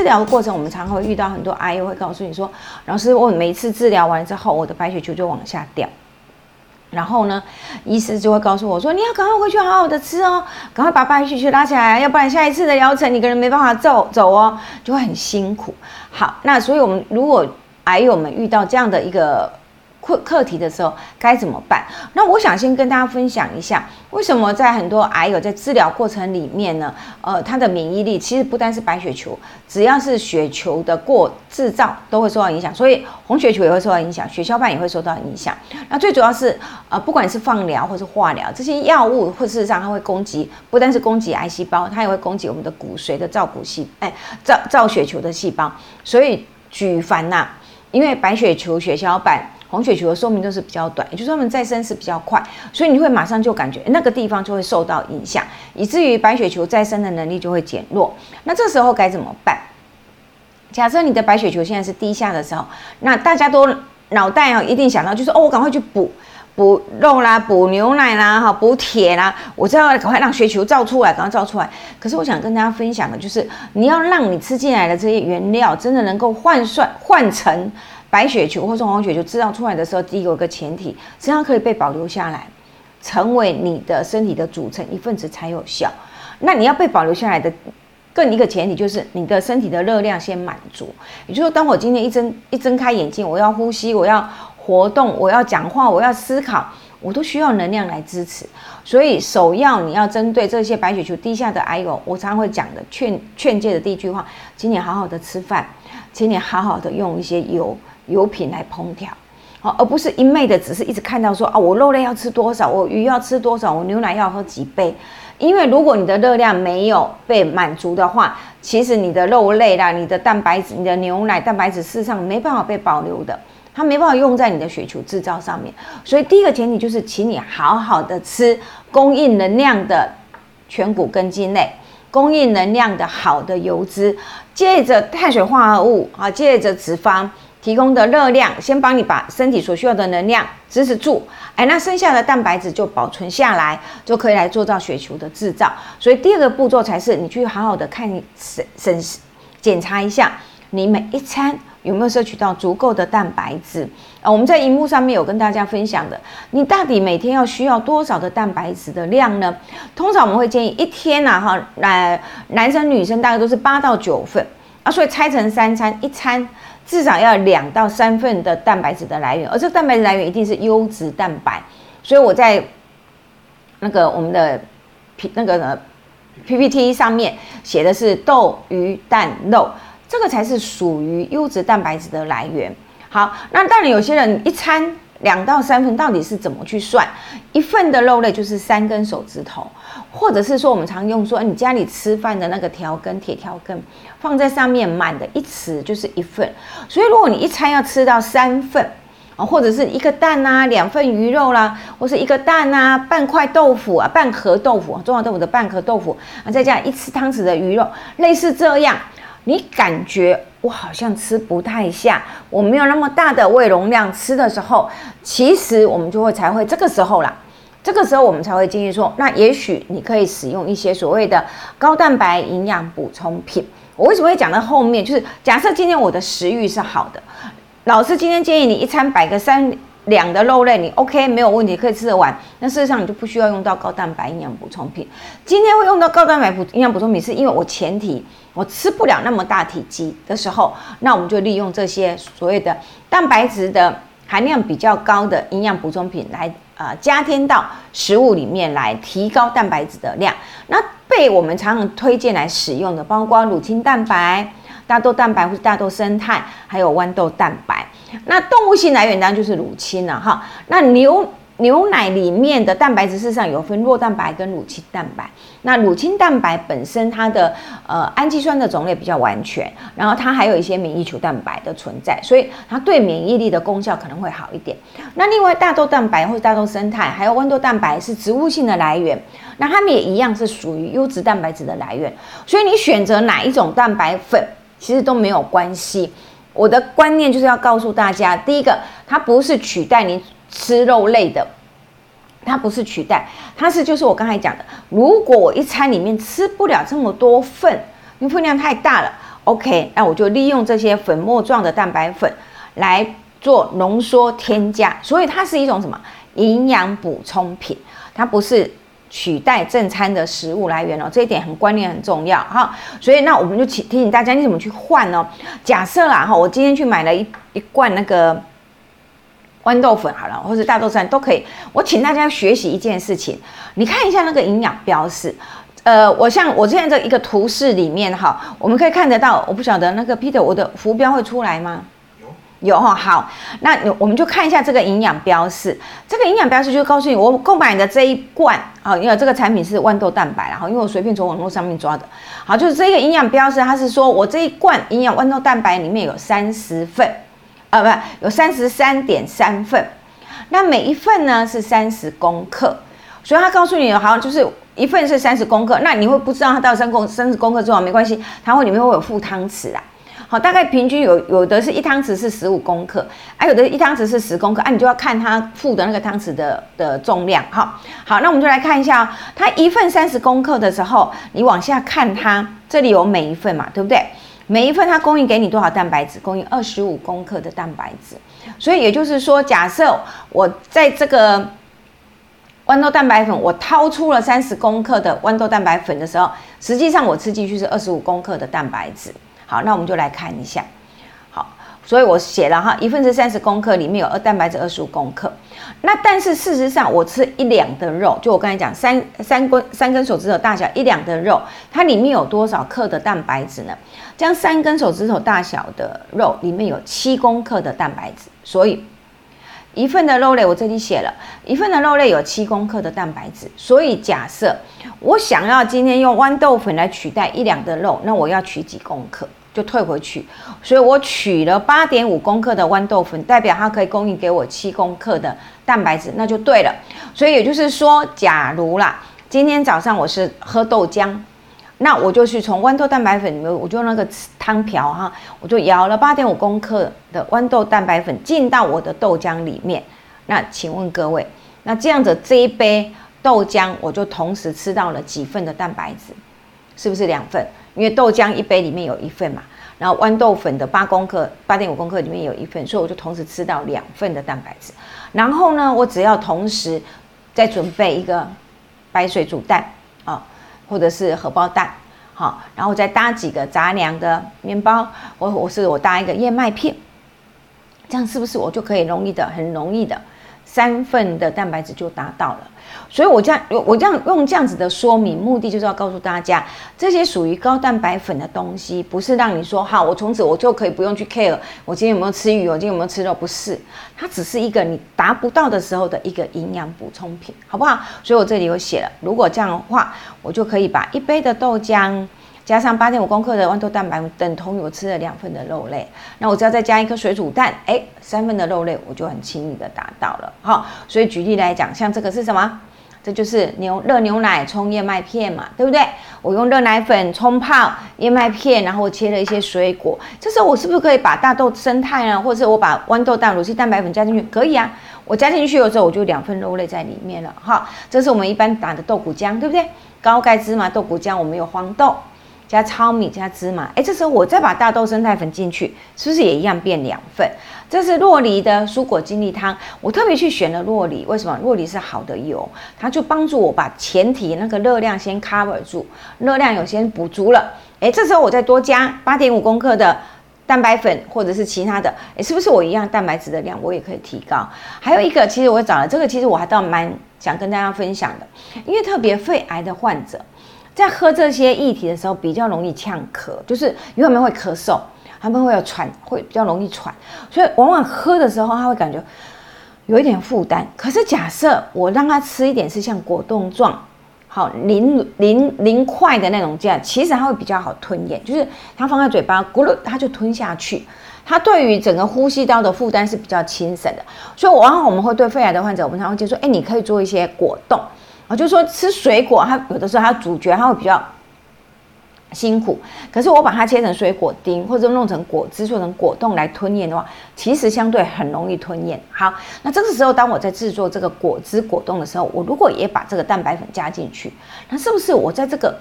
治疗的过程，我们常常会遇到很多阿姨会告诉你说，老师，我每一次治疗完之后，我的白血球就往下掉。然后呢，医师就会告诉我说：“你要赶快回去好好的吃哦，赶快把白血球拉起来，要不然下一次的疗程你可能没办法走走哦，就会很辛苦。”好，那所以我们如果癌友们遇到这样的一个。课课题的时候该怎么办？那我想先跟大家分享一下，为什么在很多癌友在治疗过程里面呢？呃，他的免疫力其实不单是白血球，只要是血球的过制造都会受到影响，所以红血球也会受到影响，血小板也会受到影响。那最主要是呃，不管是放疗或是化疗，这些药物或事实上它会攻击，不单是攻击癌细胞，它也会攻击我们的骨髓的造骨细，哎，造造血球的细胞。所以举凡呐，因为白血球、血小板。红血球的寿命都是比较短，也就是它们再生是比较快，所以你会马上就感觉那个地方就会受到影响，以至于白血球再生的能力就会减弱。那这时候该怎么办？假设你的白血球现在是低下的时候，那大家都脑袋啊一定想到就是哦，我赶快去补补肉啦，补牛奶啦，哈，补铁啦，我知道赶快让血球造出来，赶快造出来。可是我想跟大家分享的就是，你要让你吃进来的这些原料真的能够换算换成。白血球或者红血球制造出来的时候，第一个前提，实际上可以被保留下来，成为你的身体的组成一份子才有效。那你要被保留下来的更一个前提，就是你的身体的热量先满足。也就是说，当我今天一睁一睁开眼睛，我要呼吸，我要活动，我要讲话，我要思考，我都需要能量来支持。所以首要你要针对这些白血球低下的癌友，我常常会讲的劝劝诫的第一句话，请你好好的吃饭，请你好好的用一些油。油品来烹调，好，而不是一昧的只是一直看到说啊，我肉类要吃多少，我鱼要吃多少，我牛奶要喝几杯。因为如果你的热量没有被满足的话，其实你的肉类啦、你的蛋白质、你的牛奶蛋白质事实上没办法被保留的，它没办法用在你的血球制造上面。所以第一个前提就是，请你好好的吃供应能量的全谷根茎类，供应能量的好的油脂，借着碳水化合物啊，借着脂肪。提供的热量，先帮你把身体所需要的能量支持住，哎，那剩下的蛋白质就保存下来，就可以来做到血球的制造。所以第二个步骤才是你去好好的看审审检查一下，你每一餐有没有摄取到足够的蛋白质啊？我们在荧幕上面有跟大家分享的，你到底每天要需要多少的蛋白质的量呢？通常我们会建议一天呐，哈，来男生女生大概都是八到九份啊，所以拆成三餐，一餐。至少要两到三份的蛋白质的来源，而这蛋白质来源一定是优质蛋白。所以我在那个我们的 P 那个 PPT 上面写的是豆鱼蛋肉，这个才是属于优质蛋白质的来源。好，那当然有些人一餐。两到三份到底是怎么去算？一份的肉类就是三根手指头，或者是说我们常用说，你家里吃饭的那个条根铁条根放在上面满的一匙就是一份。所以如果你一餐要吃到三份啊，或者是一个蛋啊，两份鱼肉啦，或是一个蛋啊，半块豆腐啊，半盒豆腐，中华豆腐的半盒豆腐啊，再加一次汤匙的鱼肉，类似这样。你感觉我好像吃不太下，我没有那么大的胃容量吃的时候，其实我们就会才会这个时候啦，这个时候我们才会建议说，那也许你可以使用一些所谓的高蛋白营养补充品。我为什么会讲到后面？就是假设今天我的食欲是好的，老师今天建议你一餐摆个三。两的肉类你 OK 没有问题，可以吃得完。那事实上你就不需要用到高蛋白营养补充品。今天会用到高蛋白补营养补充品，是因为我前提我吃不了那么大体积的时候，那我们就利用这些所谓的蛋白质的含量比较高的营养补充品来呃加添到食物里面来提高蛋白质的量。那被我们常常推荐来使用的，包括乳清蛋白、大豆蛋白或是大豆生态，还有豌豆蛋白。那动物性来源当然就是乳清了哈。那牛牛奶里面的蛋白质事实上有分弱蛋白跟乳清蛋白。那乳清蛋白本身它的呃氨基酸的种类比较完全，然后它还有一些免疫球蛋白的存在，所以它对免疫力的功效可能会好一点。那另外大豆蛋白或者大豆生态还有豌豆蛋白是植物性的来源，那它们也一样是属于优质蛋白质的来源。所以你选择哪一种蛋白粉其实都没有关系。我的观念就是要告诉大家，第一个，它不是取代你吃肉类的，它不是取代，它是就是我刚才讲的，如果我一餐里面吃不了这么多份，因为分量太大了，OK，那我就利用这些粉末状的蛋白粉来做浓缩添加，所以它是一种什么？营养补充品，它不是取代正餐的食物来源哦，这一点很观念很重要哈。所以那我们就提提醒大家，你怎么去换呢？假设啦哈，我今天去买了一一罐那个豌豆粉好了，或者大豆粉都可以。我请大家学习一件事情，你看一下那个营养标示。呃，我像我现在这一个图示里面哈，我们可以看得到，我不晓得那个 Peter 我的浮标会出来吗？有哈，好，那我们就看一下这个营养标示。这个营养标示就告诉你，我购买的这一罐啊，因为这个产品是豌豆蛋白，然后因为我随便从网络上面抓的，好，就是这个营养标示，它是说我这一罐营养豌豆蛋白里面有三十份，啊，不，有三十三点三份，那每一份呢是三十公克，所以它告诉你，好像就是。一份是三十公克，那你会不知道它到三公三十公克之后没关系，它会里面会有附汤匙啊。好，大概平均有有的是一汤匙是十五公克，啊，有的一汤匙是十公克，啊，你就要看它附的那个汤匙的的重量。哈，好，那我们就来看一下，它一份三十公克的时候，你往下看它这里有每一份嘛，对不对？每一份它供应给你多少蛋白质？供应二十五公克的蛋白质。所以也就是说，假设我在这个。豌豆蛋白粉，我掏出了三十克的豌豆蛋白粉的时候，实际上我吃进去是二十五克的蛋白质。好，那我们就来看一下。好，所以我写了哈，一份是三十公克，里面有二蛋白质二十五公克。那但是事实上，我吃一两的肉，就我刚才讲三三根三根手指头大小一两的肉，它里面有多少克的蛋白质呢？这样三根手指头大小的肉里面有七公克的蛋白质，所以。一份的肉类，我这里写了一份的肉类有七公克的蛋白质，所以假设我想要今天用豌豆粉来取代一两的肉，那我要取几公克就退回去，所以我取了八点五公克的豌豆粉，代表它可以供应给我七公克的蛋白质，那就对了。所以也就是说，假如啦，今天早上我是喝豆浆。那我就去从豌豆蛋白粉里面，我就用那个汤瓢哈，我就舀了八点五公克的豌豆蛋白粉进到我的豆浆里面。那请问各位，那这样子这一杯豆浆，我就同时吃到了几份的蛋白质？是不是两份？因为豆浆一杯里面有一份嘛，然后豌豆粉的八公克、八点五公克里面有一份，所以我就同时吃到两份的蛋白质。然后呢，我只要同时再准备一个白水煮蛋啊。或者是荷包蛋，好，然后再搭几个杂粮的面包，我我是我搭一个燕麦片，这样是不是我就可以容易的很容易的三份的蛋白质就达到了？所以，我这样我这样用这样子的说明，目的就是要告诉大家，这些属于高蛋白粉的东西，不是让你说好，我从此我就可以不用去 care 我今天有没有吃鱼，我今天有没有吃肉，不是，它只是一个你达不到的时候的一个营养补充品，好不好？所以我这里有写了，如果这样的话，我就可以把一杯的豆浆加上八点五公克的豌豆蛋白，等同于我吃了两份的肉类，那我只要再加一颗水煮蛋，哎，三份的肉类我就很轻易的达到了，好，所以举例来讲，像这个是什么？这就是牛热牛奶冲燕麦片嘛，对不对？我用热奶粉冲泡燕麦片，然后切了一些水果。这时候我是不是可以把大豆生态呢？或者是我把豌豆蛋、乳清蛋白粉加进去？可以啊，我加进去的时候我就两份肉类在里面了。哈，这是我们一般打的豆谷浆，对不对？高钙芝麻豆谷浆，我们有黄豆。加糙米加芝麻，哎，这时候我再把大豆生态粉进去，是不是也一样变两份？这是洛梨的蔬果精力汤，我特别去选了洛梨，为什么？洛梨是好的油，它就帮助我把前提那个热量先 cover 住，热量有先补足了。哎，这时候我再多加八点五公克的蛋白粉或者是其他的，哎，是不是我一样蛋白质的量我也可以提高？还有一个，其实我找了这个，其实我还倒蛮想跟大家分享的，因为特别肺癌的患者。在喝这些液体的时候，比较容易呛咳，就是因为他们会咳嗽，他们会有喘，会比较容易喘，所以往往喝的时候，他会感觉有一点负担。可是假设我让他吃一点是像果冻状，好零零零块的那种这样，其实他会比较好吞咽，就是他放在嘴巴咕噜，他就吞下去，他对于整个呼吸道的负担是比较轻省的。所以往往我们会对肺癌的患者，我们常常就说，哎，你可以做一些果冻。啊，就是说吃水果，它有的时候它主角它会比较辛苦，可是我把它切成水果丁，或者弄成果汁，做成果冻来吞咽的话，其实相对很容易吞咽。好，那这个时候当我在制作这个果汁果冻的时候，我如果也把这个蛋白粉加进去，那是不是我在这个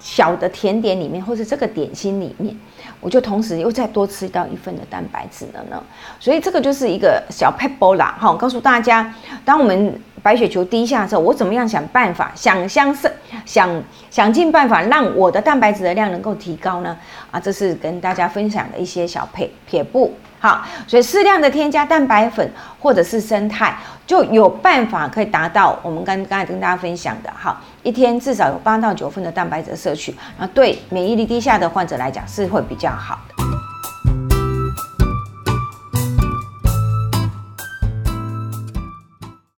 小的甜点里面，或者这个点心里面，我就同时又再多吃到一份的蛋白质了呢。所以这个就是一个小 pebble 啦，哈，告诉大家，当我们白血球低下的时候，我怎么样想办法，想相是想想尽办法让我的蛋白质的量能够提高呢？啊，这是跟大家分享的一些小撇撇步。好，所以适量的添加蛋白粉或者是生态，就有办法可以达到我们刚刚才跟大家分享的，哈，一天至少有八到九份的蛋白质摄取，那对免疫力低下的患者来讲是会比较好的。